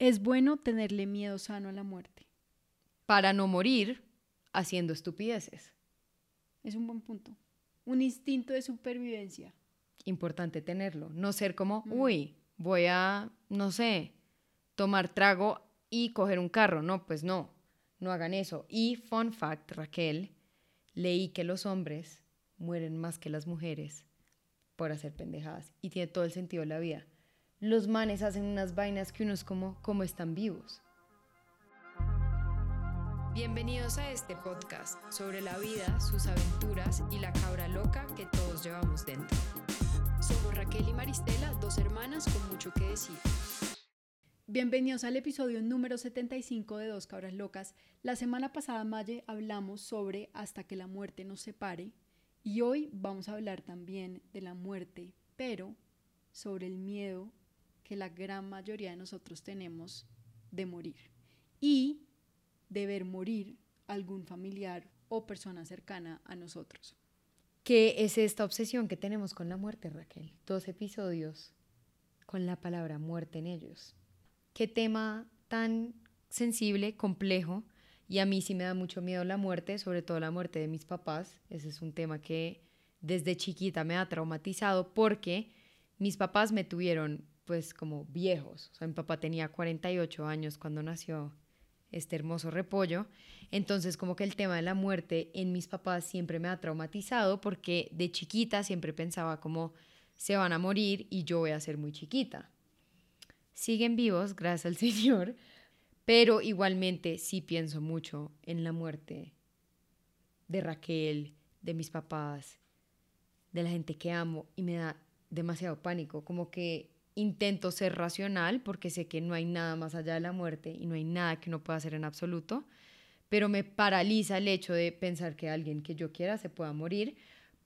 Es bueno tenerle miedo sano a la muerte. Para no morir haciendo estupideces. Es un buen punto. Un instinto de supervivencia. Importante tenerlo. No ser como, uy, voy a, no sé, tomar trago y coger un carro. No, pues no, no hagan eso. Y fun fact, Raquel, leí que los hombres mueren más que las mujeres por hacer pendejadas. Y tiene todo el sentido de la vida. Los manes hacen unas vainas que uno es como, como están vivos. Bienvenidos a este podcast sobre la vida, sus aventuras y la cabra loca que todos llevamos dentro. Somos Raquel y Maristela, dos hermanas con mucho que decir. Bienvenidos al episodio número 75 de Dos Cabras Locas. La semana pasada, Maye, hablamos sobre Hasta que la muerte nos separe y hoy vamos a hablar también de la muerte, pero sobre el miedo que la gran mayoría de nosotros tenemos de morir y de ver morir algún familiar o persona cercana a nosotros. ¿Qué es esta obsesión que tenemos con la muerte, Raquel? Dos episodios con la palabra muerte en ellos. Qué tema tan sensible, complejo, y a mí sí me da mucho miedo la muerte, sobre todo la muerte de mis papás. Ese es un tema que desde chiquita me ha traumatizado porque mis papás me tuvieron pues como viejos. O sea, mi papá tenía 48 años cuando nació este hermoso repollo. Entonces, como que el tema de la muerte en mis papás siempre me ha traumatizado porque de chiquita siempre pensaba como se van a morir y yo voy a ser muy chiquita. Siguen vivos, gracias al Señor, pero igualmente sí pienso mucho en la muerte de Raquel, de mis papás, de la gente que amo y me da demasiado pánico, como que intento ser racional porque sé que no hay nada más allá de la muerte y no hay nada que no pueda hacer en absoluto, pero me paraliza el hecho de pensar que alguien que yo quiera se pueda morir,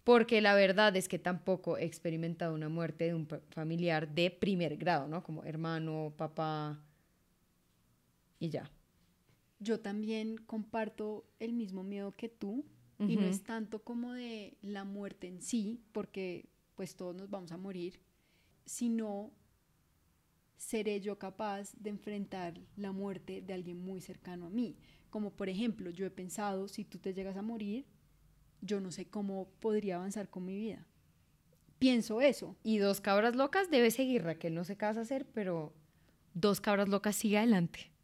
porque la verdad es que tampoco he experimentado una muerte de un familiar de primer grado, ¿no? Como hermano, papá, y ya. Yo también comparto el mismo miedo que tú y no es tanto como de la muerte en sí, porque pues todos nos vamos a morir, sino seré yo capaz de enfrentar la muerte de alguien muy cercano a mí. Como por ejemplo, yo he pensado, si tú te llegas a morir, yo no sé cómo podría avanzar con mi vida. Pienso eso. Y dos cabras locas debe seguir, Raquel, no sé qué vas a hacer, pero dos cabras locas sigue adelante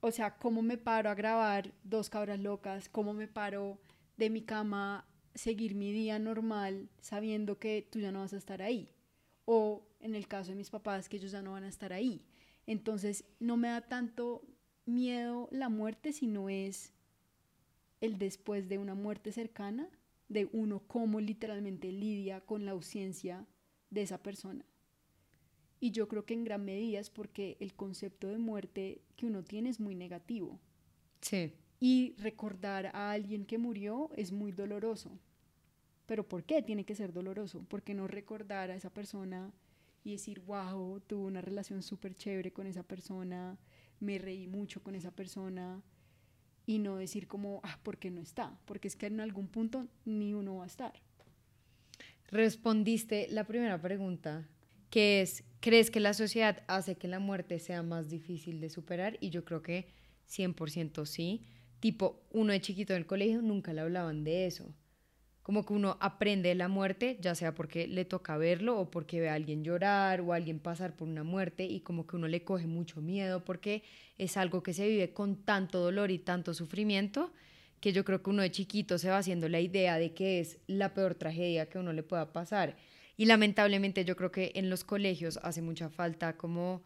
o sea, cómo me paro a grabar dos cabras locas, cómo me paro de mi cama, seguir mi día normal sabiendo que tú ya no vas a estar ahí. O en el caso de mis papás, que ellos ya no van a estar ahí. Entonces, no me da tanto miedo la muerte, sino es el después de una muerte cercana, de uno cómo literalmente lidia con la ausencia de esa persona. Y yo creo que en gran medida es porque el concepto de muerte que uno tiene es muy negativo. Sí. Y recordar a alguien que murió es muy doloroso. Pero ¿por qué tiene que ser doloroso? Porque no recordar a esa persona y decir, wow, tuve una relación súper chévere con esa persona, me reí mucho con esa persona, y no decir como, ah, ¿por qué no está? Porque es que en algún punto ni uno va a estar. Respondiste la primera pregunta, que es, ¿crees que la sociedad hace que la muerte sea más difícil de superar? Y yo creo que 100% sí. Tipo, uno de chiquito en el colegio nunca le hablaban de eso. Como que uno aprende la muerte, ya sea porque le toca verlo o porque ve a alguien llorar o a alguien pasar por una muerte y como que uno le coge mucho miedo porque es algo que se vive con tanto dolor y tanto sufrimiento que yo creo que uno de chiquito se va haciendo la idea de que es la peor tragedia que uno le pueda pasar. Y lamentablemente yo creo que en los colegios hace mucha falta como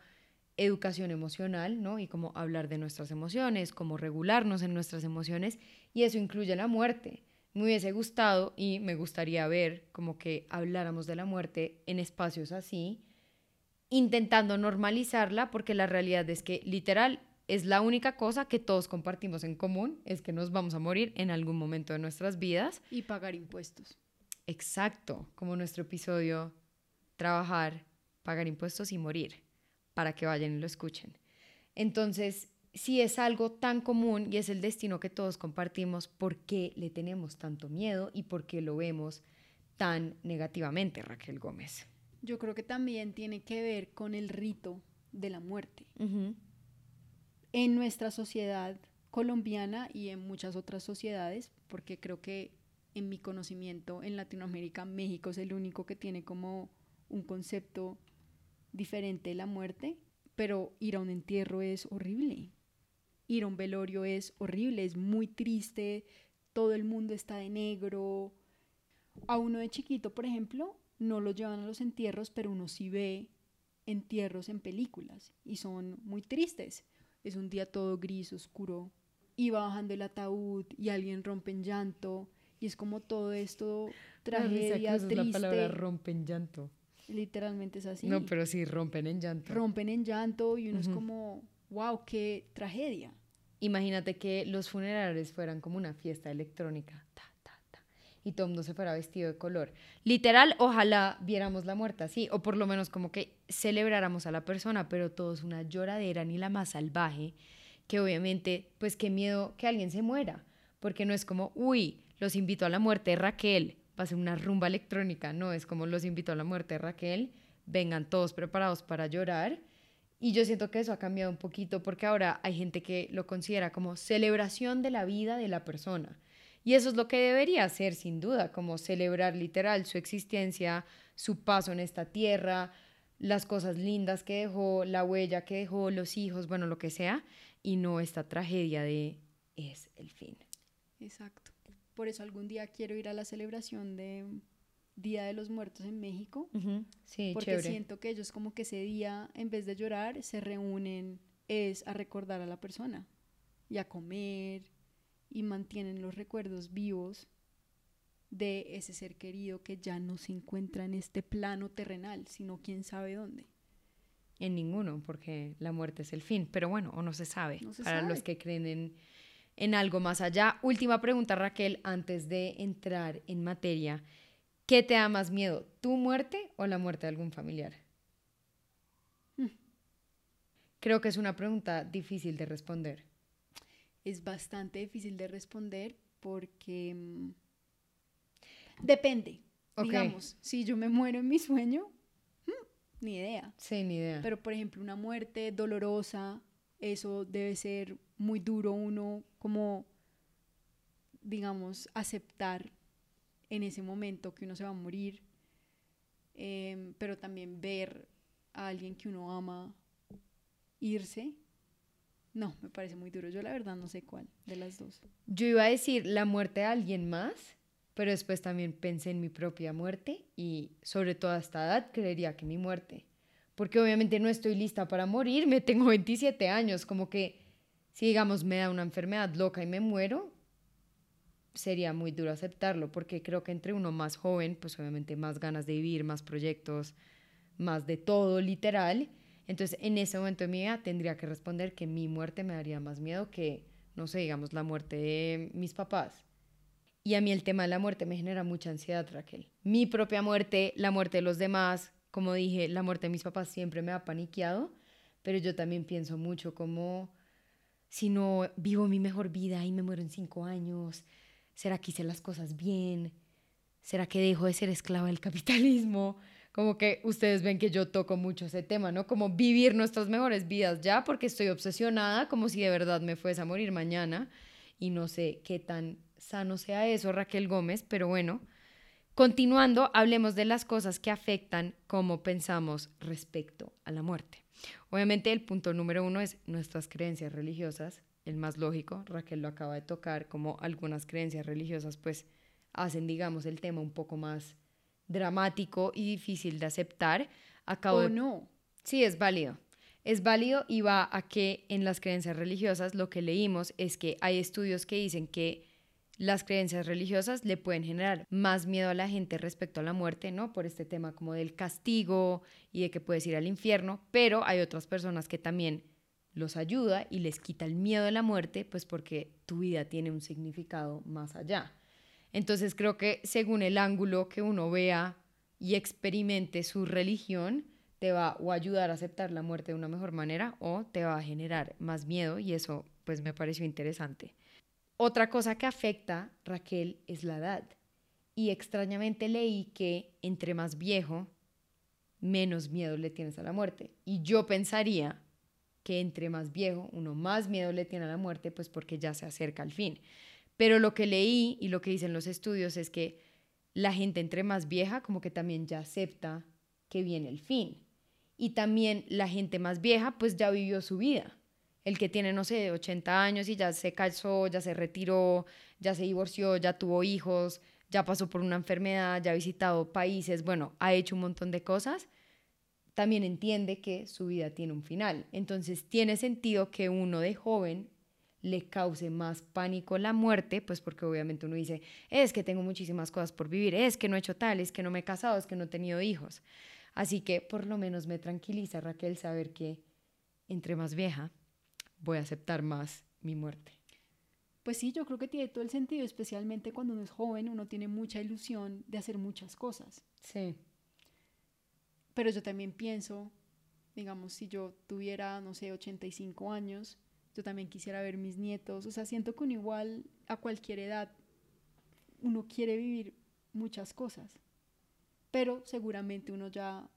educación emocional, ¿no? Y como hablar de nuestras emociones, como regularnos en nuestras emociones, y eso incluye la muerte. Me hubiese gustado y me gustaría ver como que habláramos de la muerte en espacios así, intentando normalizarla, porque la realidad es que literal es la única cosa que todos compartimos en común, es que nos vamos a morir en algún momento de nuestras vidas. Y pagar impuestos. Exacto, como nuestro episodio, trabajar, pagar impuestos y morir, para que vayan y lo escuchen. Entonces, si es algo tan común y es el destino que todos compartimos, ¿por qué le tenemos tanto miedo y por qué lo vemos tan negativamente, Raquel Gómez? Yo creo que también tiene que ver con el rito de la muerte. en nuestra sociedad colombiana y en muchas otras sociedades, porque creo que en mi conocimiento en Latinoamérica, México es el único que tiene como un concepto diferente de la muerte, pero ir a un entierro es horrible. Ir a un velorio es horrible, es muy triste, todo el mundo está de negro. A uno de chiquito, por ejemplo, no lo llevan a los entierros, pero uno sí ve entierros en películas y son muy tristes. Es un día todo gris, oscuro, y va bajando el ataúd y alguien rompe en llanto y es como todo esto tragedia triste. la palabra rompen llanto. Literalmente es así. No, pero sí rompen en llanto. Rompen en llanto y uno es como, wow, qué tragedia. Imagínate que los funerales fueran como una fiesta electrónica. Ta, ta, ta, y el mundo se fuera vestido de color. Literal, ojalá viéramos la muerte así, o por lo menos como que celebráramos a la persona, pero todo es una lloradera, ni la más salvaje, que obviamente, pues qué miedo que alguien se muera, porque no es como, uy, los invito a la muerte de Raquel, va a ser una rumba electrónica, no, es como los invito a la muerte de Raquel, vengan todos preparados para llorar. Y yo siento que eso ha cambiado un poquito porque ahora hay gente que lo considera como celebración de la vida de la persona. Y eso es lo que debería ser, sin duda, como celebrar literal su existencia, su paso en esta tierra, las cosas lindas que dejó, la huella que dejó, los hijos, bueno, lo que sea, y no esta tragedia de es el fin. Exacto. Por eso algún día quiero ir a la celebración de Día de los Muertos en México. Sí, porque siento que ellos como que ese día, en vez de llorar, se reúnen es a recordar a la persona y a comer y mantienen los recuerdos vivos de ese ser querido que ya no se encuentra en este plano terrenal, sino quién sabe dónde. En ninguno, porque la muerte es el fin. Pero bueno, o no se sabe. Para los que creen en en algo más allá. Última pregunta, Raquel, antes de entrar en materia. ¿Qué te da más miedo, tu muerte o la muerte de algún familiar? Hmm. Creo que es una pregunta difícil de responder. Es bastante difícil de responder porque mm, depende. Digamos, si yo me muero en mi sueño, hmm, ni idea. Sí, ni idea. Pero por ejemplo, una muerte dolorosa, eso debe ser muy duro uno como, digamos, aceptar en ese momento que uno se va a morir, em, pero también ver a alguien que uno ama irse. No, me parece muy duro. Yo la verdad no sé cuál de las dos. Yo iba a decir la muerte de alguien más, pero después también pensé en mi propia muerte y sobre todo a esta edad creería que mi muerte. Porque obviamente no estoy lista para morir, me tengo 27 años, como que si digamos me da una enfermedad loca y me muero, sería muy duro aceptarlo, porque creo que entre uno más joven, pues obviamente más ganas de vivir, más proyectos, más de todo literal. Entonces en ese momento de mi vida tendría que responder que mi muerte me daría más miedo que, no sé, digamos, la muerte de mis papás. Y a mí el tema de la muerte me genera mucha ansiedad, Raquel. Mi propia muerte, la muerte de los demás, como dije, la muerte de mis papás siempre me ha paniqueado, pero yo también pienso mucho como si no vivo mi mejor vida y me muero en cinco años? ¿Será que hice las cosas bien? ¿Será que dejo de ser esclava del capitalismo? Como que ustedes ven que yo toco mucho ese tema, ¿no? Como vivir nuestras mejores vidas ya, porque estoy obsesionada, como si de verdad me fuese a morir mañana. Y no sé qué tan sano sea eso, Raquel Gómez, pero bueno. Continuando, hablemos de las cosas que afectan cómo pensamos respecto a la muerte. Obviamente el punto número uno es nuestras creencias religiosas, el más lógico, Raquel lo acaba de tocar, como algunas creencias religiosas pues hacen, digamos, el tema un poco más dramático y difícil de aceptar. Acabo o no. Sí, es válido. Es válido y va a que en las creencias religiosas lo que leímos es que hay estudios que dicen que las creencias religiosas le pueden generar más miedo a la gente respecto a la muerte, ¿no? Por este tema como del castigo y de que puedes ir al infierno, pero hay otras personas que también los ayuda y les quita el miedo a la muerte, pues porque tu vida tiene un significado más allá. Entonces creo que según el ángulo que uno vea y experimente su religión, te va o ayudar a aceptar la muerte de una mejor manera o te va a generar más miedo y eso pues me pareció interesante. Otra cosa que afecta, Raquel, es la edad. Y extrañamente leí que entre más viejo, menos miedo le tienes a la muerte. Y yo pensaría que entre más viejo uno más miedo le tiene a la muerte, pues porque ya se acerca al fin. Pero lo que leí y lo que dicen los estudios es que la gente entre más vieja como que también ya acepta que viene el fin. Y también la gente más vieja pues ya vivió su vida. El que tiene, no sé, 80 años y ya se casó, ya se retiró, ya se divorció, ya tuvo hijos, ya pasó por una enfermedad, ya ha visitado países, bueno, ha hecho un montón de cosas, también entiende que su vida tiene un final. Entonces tiene sentido que uno de joven le cause más pánico la muerte, pues porque obviamente uno dice, es que tengo muchísimas cosas por vivir, es que no he hecho tal, es que no me he casado, es que no he tenido hijos. Así que por lo menos me tranquiliza Raquel saber que entre más vieja voy a aceptar más mi muerte. Pues sí, yo creo que tiene todo el sentido, especialmente cuando uno es joven, uno tiene mucha ilusión de hacer muchas cosas. Sí. Pero yo también pienso, digamos, si yo tuviera, no sé, 85 años, yo también quisiera ver mis nietos. O sea, siento que igual a cualquier edad, uno quiere vivir muchas cosas. Pero seguramente uno ya,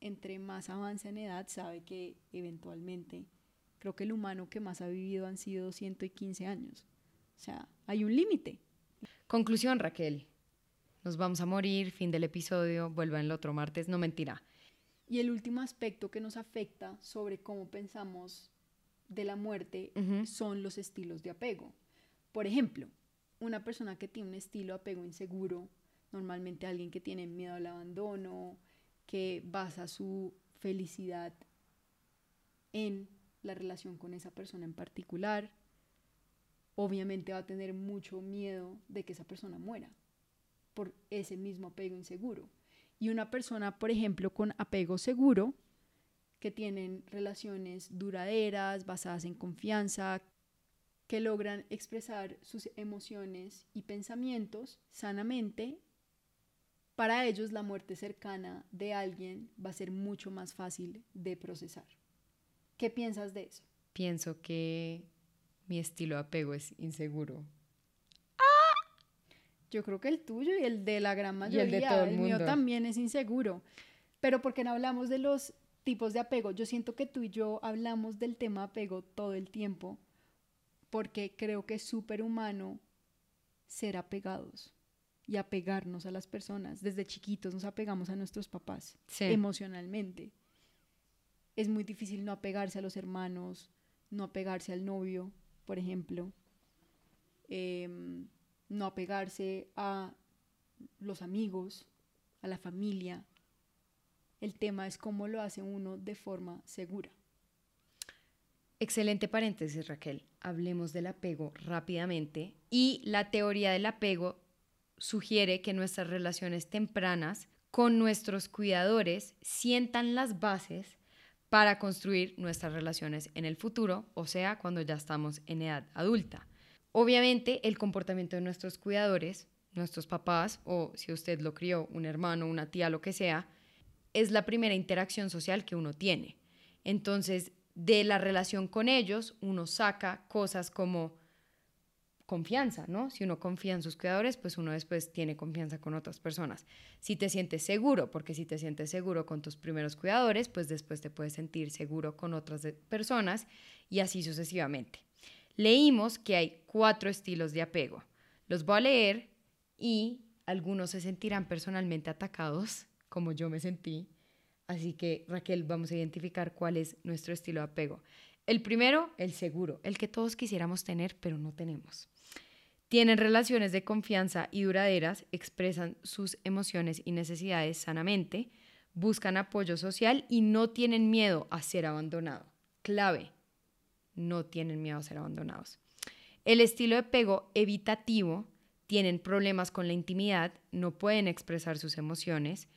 entre más avanza en edad, sabe que eventualmente, creo que el humano que más ha vivido han sido 115 años. O sea, hay un límite. Conclusión, Raquel. Nos vamos a morir, fin del episodio, vuelva el otro martes, no mentira. Y el último aspecto que nos afecta sobre cómo pensamos de la muerte son los estilos de apego. Por ejemplo, una persona que tiene un estilo de apego inseguro, normalmente alguien que tiene miedo al abandono, que basa su felicidad en la relación con esa persona en particular, obviamente va a tener mucho miedo de que esa persona muera por ese mismo apego inseguro. Y una persona, por ejemplo, con apego seguro, que tienen relaciones duraderas, basadas en confianza, que logran expresar sus emociones y pensamientos sanamente, para ellos la muerte cercana de alguien va a ser mucho más fácil de procesar. ¿Qué piensas de eso? Pienso que mi estilo de apego es inseguro. Yo creo que el tuyo y el de la gran mayoría, el de todo el, mío también es inseguro. Pero porque no hablamos de los tipos de apego, yo siento que tú y yo hablamos del tema apego todo el tiempo, porque creo que es súper humano ser apegados y apegarnos a las personas. Desde chiquitos nos apegamos a nuestros papás emocionalmente. Es muy difícil no apegarse a los hermanos, no apegarse al novio, por ejemplo, em, no apegarse a los amigos, a la familia. El tema es cómo lo hace uno de forma segura. Excelente paréntesis, Raquel. Hablemos del apego rápidamente. Y la teoría del apego sugiere que nuestras relaciones tempranas con nuestros cuidadores sientan las bases para construir nuestras relaciones en el futuro, o sea, cuando ya estamos en edad adulta. Obviamente, el comportamiento de nuestros cuidadores, nuestros papás, o si usted lo crió, un hermano, una tía, lo que sea, es la primera interacción social que uno tiene. Entonces, de la relación con ellos, uno saca cosas como confianza, ¿no? Si uno confía en sus cuidadores, pues uno después tiene confianza con otras personas. Si te sientes seguro, porque si te sientes seguro con tus primeros cuidadores, pues después te puedes sentir seguro con otras personas y así sucesivamente. Leímos que hay cuatro estilos de apego. Los voy a leer y algunos se sentirán personalmente atacados, como yo me sentí. Así que Raquel, vamos a identificar cuál es nuestro estilo de apego. El primero, el seguro, el que todos quisiéramos tener, pero no tenemos. Tienen relaciones de confianza y duraderas, expresan sus emociones y necesidades sanamente, buscan apoyo social y no tienen miedo a ser abandonado. Clave, no tienen miedo a ser abandonados. El estilo de apego evitativo, tienen problemas con la intimidad, no pueden expresar sus emociones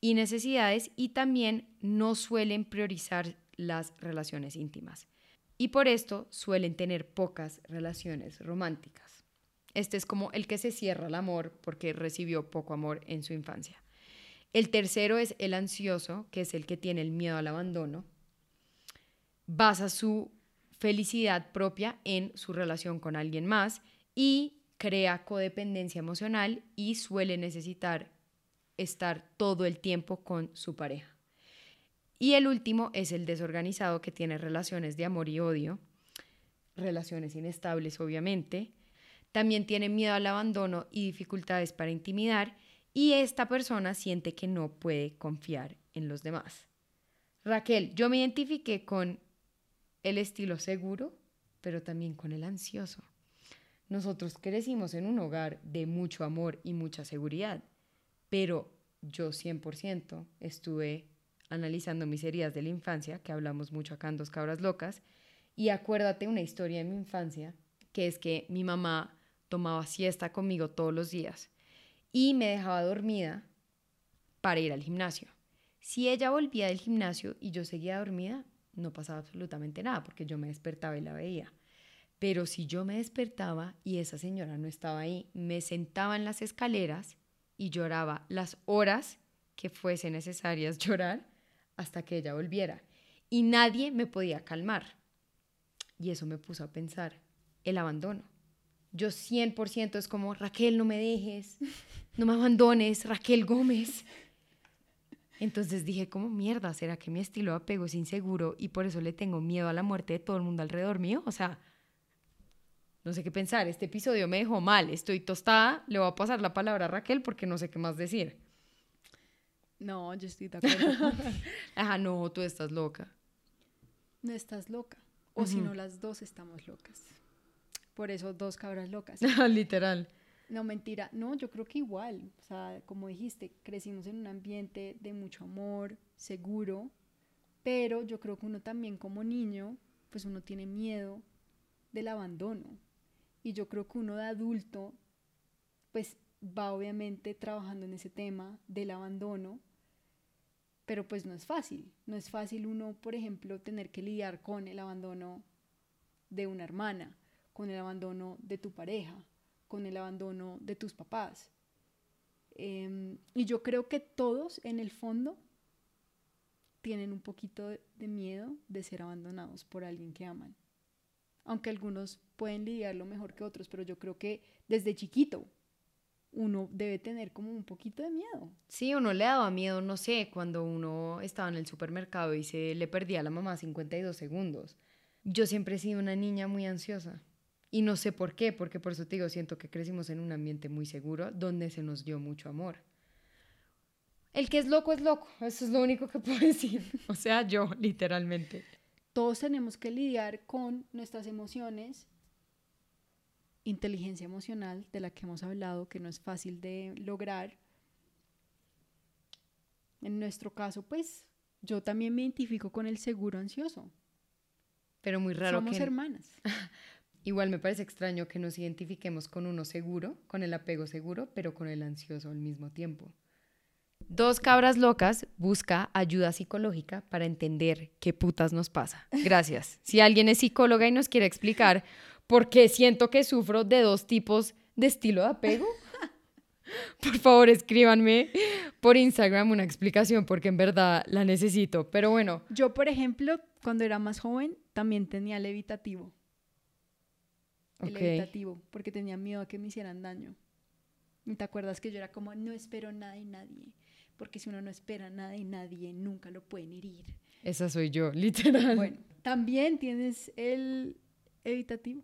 y necesidades y también no suelen priorizar las relaciones íntimas. Y por esto suelen tener pocas relaciones románticas. Este es como el que se cierra al amor porque recibió poco amor en su infancia. El tercero es el ansioso, que es el que tiene el miedo al abandono. Basa su felicidad propia en su relación con alguien más y crea codependencia emocional y suele necesitar estar todo el tiempo con su pareja. Y el último es el desorganizado que tiene relaciones de amor y odio, relaciones inestables obviamente. También tiene miedo al abandono y dificultades para intimidar y esta persona siente que no puede confiar en los demás. Raquel, yo me identifiqué con el estilo seguro, pero también con el ansioso. Nosotros crecimos en un hogar de mucho amor y mucha seguridad, pero yo 100% estuve analizando mis heridas de la infancia, que hablamos mucho acá en Dos Cabras Locas, y acuérdate una historia de mi infancia, que es que mi mamá tomaba siesta conmigo todos los días y me dejaba dormida para ir al gimnasio. Si ella volvía del gimnasio y yo seguía dormida, no pasaba absolutamente nada porque yo me despertaba y la veía. Pero si yo me despertaba y esa señora no estaba ahí, me sentaba en las escaleras y lloraba las horas que fuese necesarias llorar hasta que ella volviera. Y nadie me podía calmar. Y eso me puso a pensar, el abandono. Yo 100% es como, Raquel, no me dejes, no me abandones, Raquel Gómez. Entonces dije, como mierda? ¿Será que mi estilo de apego es inseguro y por eso le tengo miedo a la muerte de todo el mundo alrededor mío? O sea, no sé qué pensar. Este episodio me dejó mal. Estoy tostada. Le voy a pasar la palabra a Raquel porque no sé qué más decir. No, yo estoy de acuerdo. Ajá, no, tú estás loca. no estás loca. O si no, las dos estamos locas. Por eso, dos cabras locas. Literal. No, mentira. No, yo creo que igual. O sea, como dijiste, crecimos en un ambiente de mucho amor, seguro, pero yo creo que uno también como niño, pues uno tiene miedo del abandono. Y yo creo que uno de adulto, pues va obviamente trabajando en ese tema del abandono, pero pues no es fácil. No es fácil uno, por ejemplo, tener que lidiar con el abandono de una hermana, con el abandono de tu pareja, con el abandono de tus papás. Em, y yo creo que todos en el fondo tienen un poquito de miedo de ser abandonados por alguien que aman. Aunque algunos pueden lidiarlo mejor que otros, pero yo creo que desde chiquito uno debe tener como un poquito de miedo. Sí, uno le daba miedo, no sé, cuando uno estaba en el supermercado y se le perdía a la mamá 52 segundos. Yo siempre he sido una niña muy ansiosa. Y no sé por qué, porque por eso te digo, siento que crecimos en un ambiente muy seguro donde se nos dio mucho amor. El que es loco es loco, eso es lo único que puedo decir. O sea, yo, literalmente. Todos tenemos que lidiar con nuestras emociones inteligencia emocional de la que hemos hablado, que no es fácil de lograr. En nuestro caso, pues yo también me identifico con el seguro ansioso. Pero muy raro Somos hermanas. Igual me parece extraño que nos identifiquemos con uno seguro, con el apego seguro, pero con el ansioso al mismo tiempo. Dos cabras locas busca ayuda psicológica para entender qué putas nos pasa. Gracias. Si alguien es psicóloga y nos quiere explicar porque siento que sufro de dos tipos de estilo de apego. Por favor, escríbanme por Instagram una explicación porque en verdad la necesito. Pero bueno. Yo, por ejemplo, cuando era más joven, también tenía el evitativo. Porque tenía miedo a que me hicieran daño. ¿Y te acuerdas que yo era como, no espero nada de nadie? Porque si uno no espera nada de nadie, nunca lo pueden herir. Esa soy yo, literal. Bueno, también tienes el evitativo.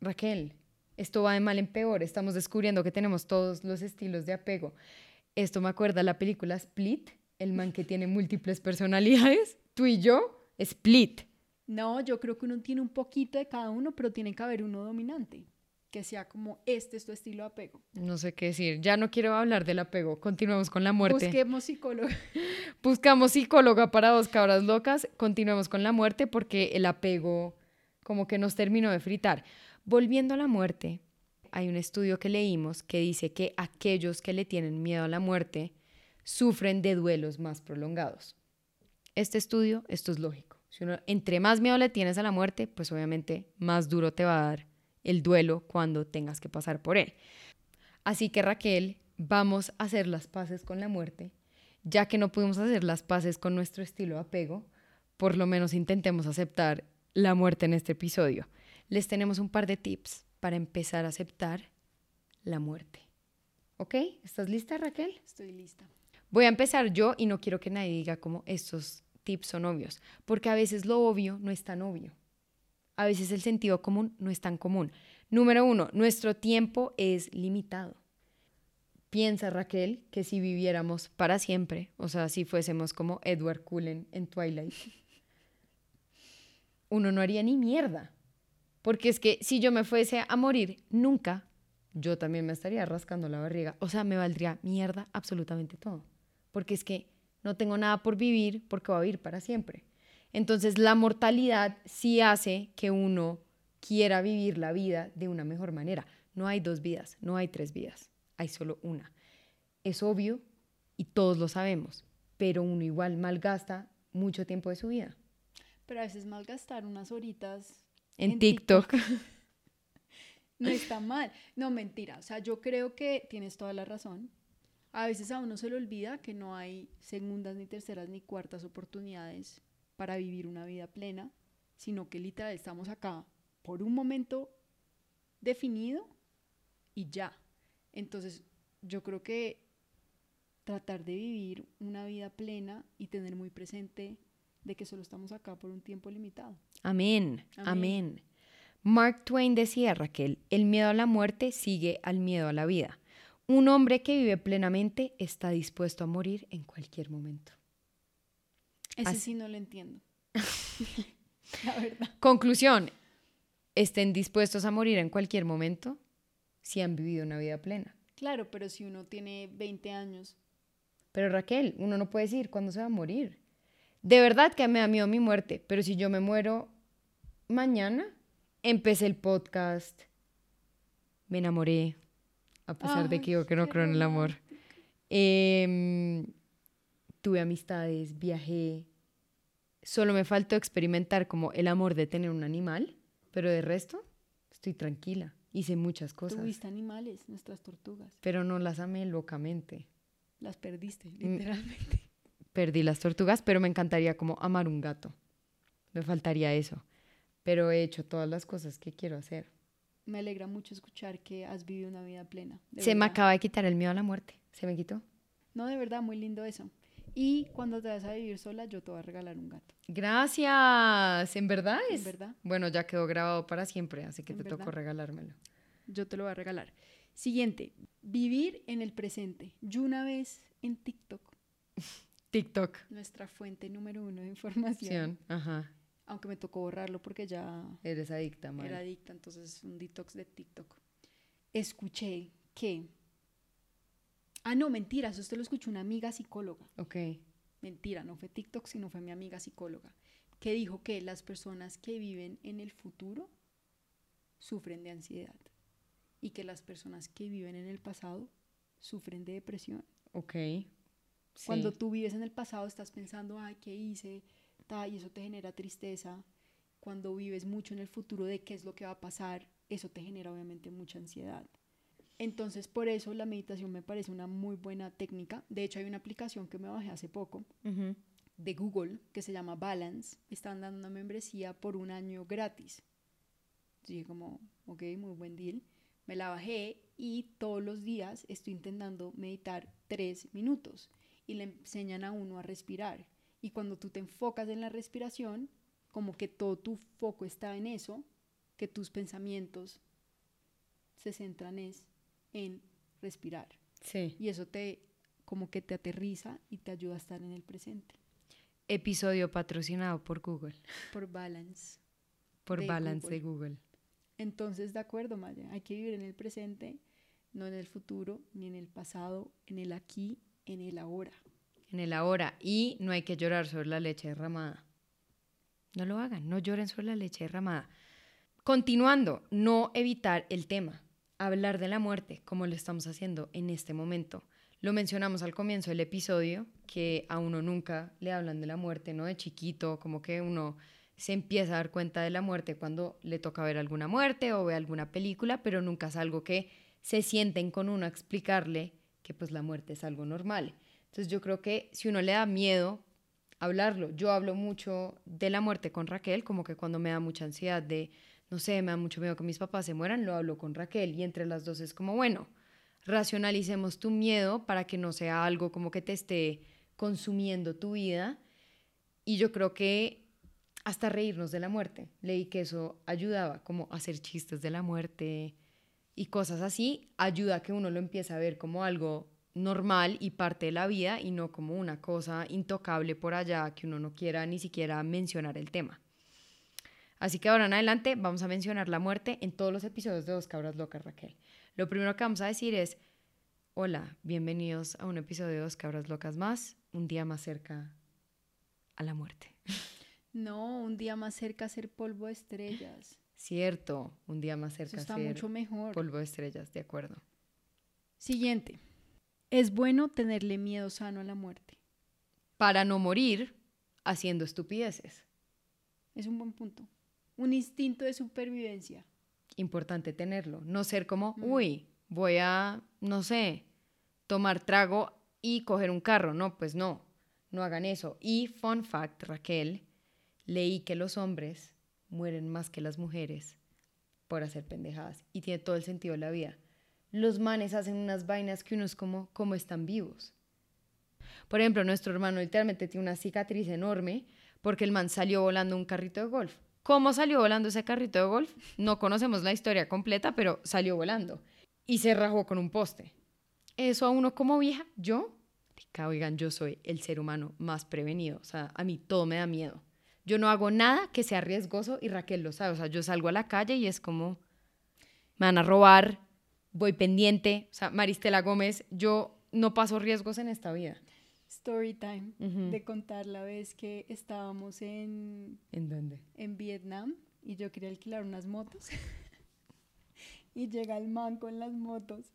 Raquel, esto va de mal en peor, estamos descubriendo que tenemos todos los estilos de apego. Esto me acuerda a la película Split, el man que tiene múltiples personalidades, tú y yo, Split. No, yo creo que uno tiene un poquito de cada uno, pero tiene que haber uno dominante, que sea como este es tu estilo de apego. No sé qué decir, ya no quiero hablar del apego, continuemos con la muerte. Busquemos psicóloga. Buscamos psicóloga para dos cabras locas, continuemos con la muerte porque el apego como que nos terminó de fritar. Volviendo a la muerte, hay un estudio que leímos que dice que aquellos que le tienen miedo a la muerte sufren de duelos más prolongados. Este estudio, esto es lógico. Si uno, entre más miedo le tienes a la muerte, pues obviamente más duro te va a dar el duelo cuando tengas que pasar por él. Así que Raquel, vamos a hacer las paces con la muerte. Ya que no pudimos hacer las paces con nuestro estilo de apego, por lo menos intentemos aceptar la muerte en este episodio les tenemos un par de tips para empezar a aceptar la muerte. ¿Ok? ¿Estás lista, Raquel? Estoy lista. Voy a empezar yo y no quiero que nadie diga como estos tips son obvios, porque a veces lo obvio no es tan obvio. A veces el sentido común no es tan común. Número uno, nuestro tiempo es limitado. Piensa Raquel que si viviéramos para siempre, o sea, si fuésemos como Edward Cullen en Twilight, uno no haría ni mierda. Porque es que si yo me fuese a morir nunca, yo también me estaría rascando la barriga. O sea, me valdría mierda absolutamente todo. Porque es que no tengo nada por vivir porque voy a vivir para siempre. Entonces la mortalidad sí hace que uno quiera vivir la vida de una mejor manera. No hay dos vidas, no hay tres vidas, hay solo una. Es obvio y todos lo sabemos, pero uno igual malgasta mucho tiempo de su vida. Pero a veces malgastar unas horitas En, TikTok. no está mal. No, mentira. O sea, yo creo que tienes toda la razón. A veces a uno se le olvida que no hay segundas, ni terceras, ni cuartas oportunidades para vivir una vida plena, sino que literal estamos acá por un momento definido y ya. Entonces, yo creo que tratar de vivir una vida plena y tener muy presente de que solo estamos acá por un tiempo limitado. Amén, Amén. amén. Mark Twain decía, Raquel, el miedo a la muerte sigue al miedo a la vida. Un hombre que vive plenamente está dispuesto a morir en cualquier momento. Ese Así- sí no lo entiendo. la verdad. Conclusión, estén dispuestos a morir en cualquier momento si han vivido una vida plena. Claro, pero si uno tiene 20 años, Pero Raquel, uno no puede decir cuándo se va a morir. De verdad que me da miedo mi muerte, pero si yo me muero mañana, empecé el podcast, me enamoré, a pesar de que yo que no creo en el amor. Em, tuve amistades, viajé. Solo me faltó experimentar como el amor de tener un animal, pero de resto estoy tranquila. Hice muchas cosas, tuviste animales, nuestras tortugas. pero no las amé locamente. Las perdiste, Mm. literalmente. perdí las tortugas, pero me encantaría como amar un gato. Me faltaría eso. Pero he hecho todas las cosas que quiero hacer. Me alegra mucho escuchar que has vivido una vida plena. Se me acaba de quitar el miedo a la muerte. Se me quitó. No, de verdad, muy lindo eso. Y cuando te vas a vivir sola, yo te voy a regalar un gato. Gracias. ¿En verdad ¿En es? verdad? Bueno, ya quedó grabado para siempre, así que ¿En te tocó regalármelo. Yo te lo voy a regalar. Siguiente, vivir en el presente. Yo una vez en TikTok, TikTok. nuestra fuente número uno de información, Ajá. Aunque me tocó borrarlo porque ya Eres adicta, mal. era adicta, entonces un detox de TikTok. Escuché que... Ah, no, mentira, eso te lo escuchó una amiga psicóloga. Ok. Mentira, no fue TikTok, sino fue mi amiga psicóloga, que dijo que las personas que viven en el futuro sufren de ansiedad y que las personas que viven en el pasado sufren de depresión. Ok. Sí. Cuando tú vives en el pasado estás pensando, ay, ¿qué hice? Ta, y eso te genera tristeza. Cuando vives mucho en el futuro de qué es lo que va a pasar, eso te genera obviamente mucha ansiedad. Entonces, por eso la meditación me parece una muy buena técnica. De hecho, hay una aplicación que me bajé hace poco de Google que se llama Balance. Están dando una membresía por un año gratis. Dije como, ok, muy buen deal. Me la bajé y todos los días estoy intentando meditar tres minutos y le enseñan a uno a respirar. Y cuando tú te enfocas en la respiración, como que todo tu foco está en eso, que tus pensamientos se centran es en respirar. Sí. Y eso te como que te aterriza y te ayuda a estar en el presente. Episodio patrocinado por Google. Por balance. Por De Balance Google. de Google. Entonces, de acuerdo, Maya, hay que vivir en el presente, no en el futuro, ni en el pasado, en el aquí, en el ahora. En el ahora. Y no hay que llorar sobre la leche derramada. No lo hagan, no lloren sobre la leche derramada. Continuando, no evitar el tema, hablar de la muerte, como lo estamos haciendo en este momento. Lo mencionamos al comienzo del episodio, que a uno nunca le hablan de la muerte, ¿no? De chiquito, como que uno se empieza a dar cuenta de la muerte cuando le toca ver alguna muerte o ve alguna película, pero nunca es algo que se sienten con uno a explicarle que pues la muerte es algo normal. Entonces yo creo que si uno le da miedo hablarlo, yo hablo mucho de la muerte con Raquel, como que cuando me da mucha ansiedad de, no sé, me da mucho miedo que mis papás se mueran, lo hablo con Raquel y entre las dos es como, bueno, racionalicemos tu miedo para que no sea algo como que te esté consumiendo tu vida Y yo creo que hasta reírnos de la muerte. Leí que eso ayudaba, como hacer chistes de la muerte y cosas así, ayuda a que uno lo empiece a ver como algo normal y parte de la vida y no como una cosa intocable por allá que uno no quiera ni siquiera mencionar el tema. Así que ahora en adelante vamos a mencionar la muerte en todos los episodios de Dos Cabras Locas, Raquel. Lo primero que vamos a decir es, hola, bienvenidos a un episodio de Dos Cabras Locas más, un día más cerca a la muerte. No, un día más cerca a ser polvo de estrellas. Cierto, un día más cerca Eso está a ser mucho mejor. polvo de estrellas, de acuerdo. Siguiente. Es bueno tenerle miedo sano a la muerte. Para no morir haciendo estupideces. Es un buen punto. Un instinto de supervivencia. Importante tenerlo. No ser como, Mm. uy, voy a, no sé, tomar trago y coger un carro. No, pues no, no hagan eso. Y fun fact, Raquel, leí que los hombres mueren más que las mujeres por hacer pendejadas. Y tiene todo el sentido de la vida. Los manes hacen unas vainas que uno es como, como están vivos. Por ejemplo, nuestro hermano literalmente tiene una cicatriz enorme porque el man salió volando un carrito de golf. ¿Cómo salió volando ese carrito de golf? No conocemos la historia completa, pero salió volando. Y se rajó con un poste. Eso a uno como vieja, yo, oigan, yo soy el ser humano más prevenido. O sea, a mí todo me da miedo. Yo no hago nada que sea riesgoso y Raquel lo sabe. O sea, yo salgo a la calle y es como, me van a robar, voy pendiente. O sea, Maristela Gómez, yo no paso riesgos en esta vida. Story time. De contar la vez que estábamos en, ¿En dónde? en Vietnam y yo quería alquilar unas motos. y llega el man con las motos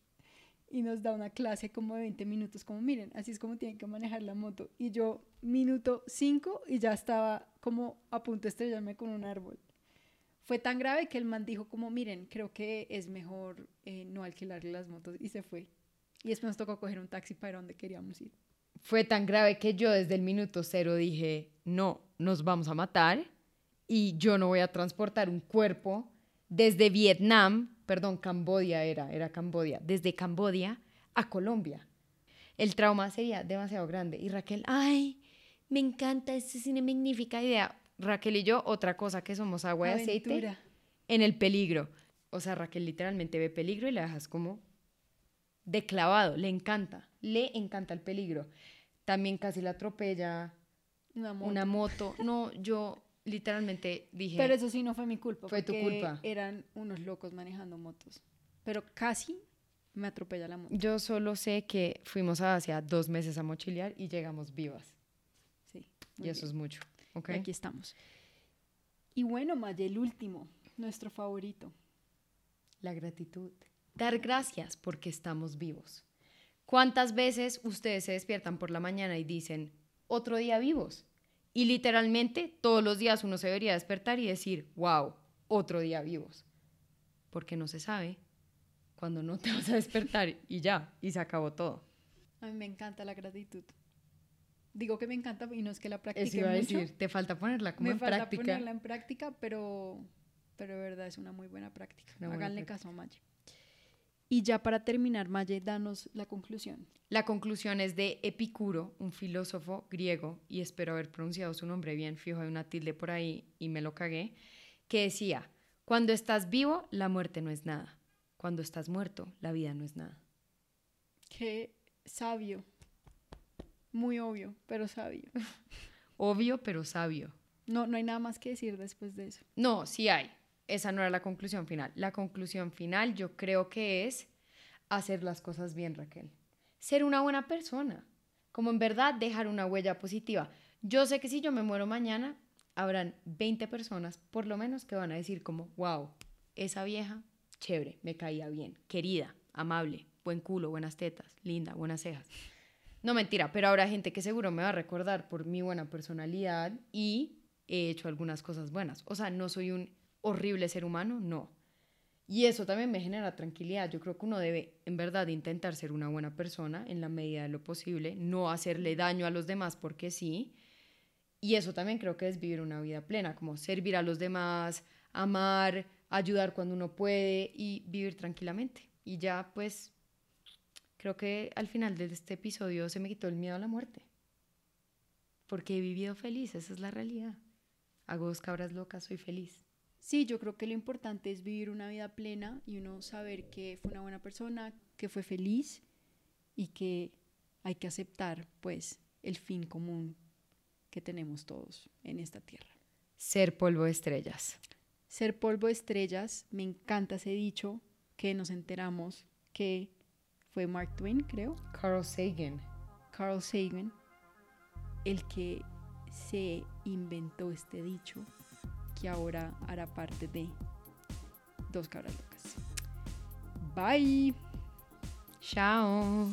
y nos da una clase como de 20 minutos, como miren, así es como tienen que manejar la moto. Y yo, minuto 5 y ya estaba como a punto de estrellarme con un árbol. Fue tan grave que el man dijo como, miren, creo que es mejor eh, no alquilarle las motos y se fue. Y después nos tocó coger un taxi para donde queríamos ir. Fue tan grave que yo desde el minuto cero dije, no, nos vamos a matar y yo no voy a transportar un cuerpo desde Vietnam, perdón, Cambodia era, era Cambodia, desde Cambodia a Colombia. El trauma sería demasiado grande. Y Raquel, ay, me encanta, esta es una magnífica idea. Raquel y yo, otra cosa que somos agua de aceite Aventura. en el peligro. O sea, Raquel literalmente ve peligro y la dejas como de clavado. Le encanta, le encanta el peligro. También casi la atropella Una moto. una moto. No, yo literalmente dije, Pero eso sí no fue mi culpa. Fue tu culpa. Eran unos locos manejando motos. Pero casi me atropella la moto. yo solo sé que fuimos a Asia dos meses a mochilear y llegamos vivas. Sí. y eso es mucho. Y aquí estamos. Y bueno, Maya, el último, nuestro favorito. La gratitud. Dar gracias porque estamos vivos. ¿Cuántas veces ustedes se despiertan por la mañana y dicen, otro día vivos? Y literalmente todos los días uno se debería despertar y decir, wow, otro día vivos. Porque no se sabe cuando no te vas a despertar y ya, y se acabó todo. A mí me encanta la gratitud. Digo que me encanta y no es que la practique Eso iba a mucho. decir, te falta ponerla como me en falta práctica. ponerla en práctica, pero, pero de verdad es una muy buena práctica. Una buena Háganle práctica. caso a Maye. Y ya para terminar, Maye, danos la conclusión. La conclusión es de Epicuro, un filósofo griego, y espero haber pronunciado su nombre bien, fijo, hay una tilde por ahí y me lo cagué, que decía, cuando estás vivo, la muerte no es nada. Cuando estás muerto, la vida no es nada. Qué sabio. Muy obvio, pero sabio. Obvio, pero sabio. No, no hay nada más que decir después de eso. No, sí hay. Esa no era la conclusión final. La conclusión final yo creo que es hacer las cosas bien, Raquel. Ser una buena persona. Como en verdad dejar una huella positiva. Yo sé que si yo me muero mañana, habrán 20 personas, por lo menos, que van a decir como, wow, esa vieja, chévere, me caía bien, querida, amable, buen culo, buenas tetas, linda, buenas cejas. No mentira, pero habrá gente que seguro me va a recordar por mi buena personalidad y he hecho algunas cosas buenas. O sea, no soy un horrible ser humano, no. Y eso también me genera tranquilidad. Yo creo que uno debe, en verdad, intentar ser una buena persona en la medida de lo posible, no hacerle daño a los demás porque sí. Y eso también creo que es vivir una vida plena, como servir a los demás, amar, ayudar cuando uno puede y vivir tranquilamente. Y ya, pues, creo que al final de este episodio se me quitó el miedo a la muerte. porque he vivido feliz, esa es la realidad. Hago dos cabras locas, soy feliz. Sí, yo creo que lo importante es vivir una vida plena y uno saber que fue una buena persona, que fue feliz y que hay que aceptar pues el fin común que tenemos todos en esta tierra. Ser polvo de estrellas. Ser polvo de estrellas, me encanta ese dicho que nos enteramos que fue Mark Twain, creo. Carl Sagan. Carl Sagan, el que se inventó este dicho que ahora hará parte de Dos Cabras Locas. Bye. Chao.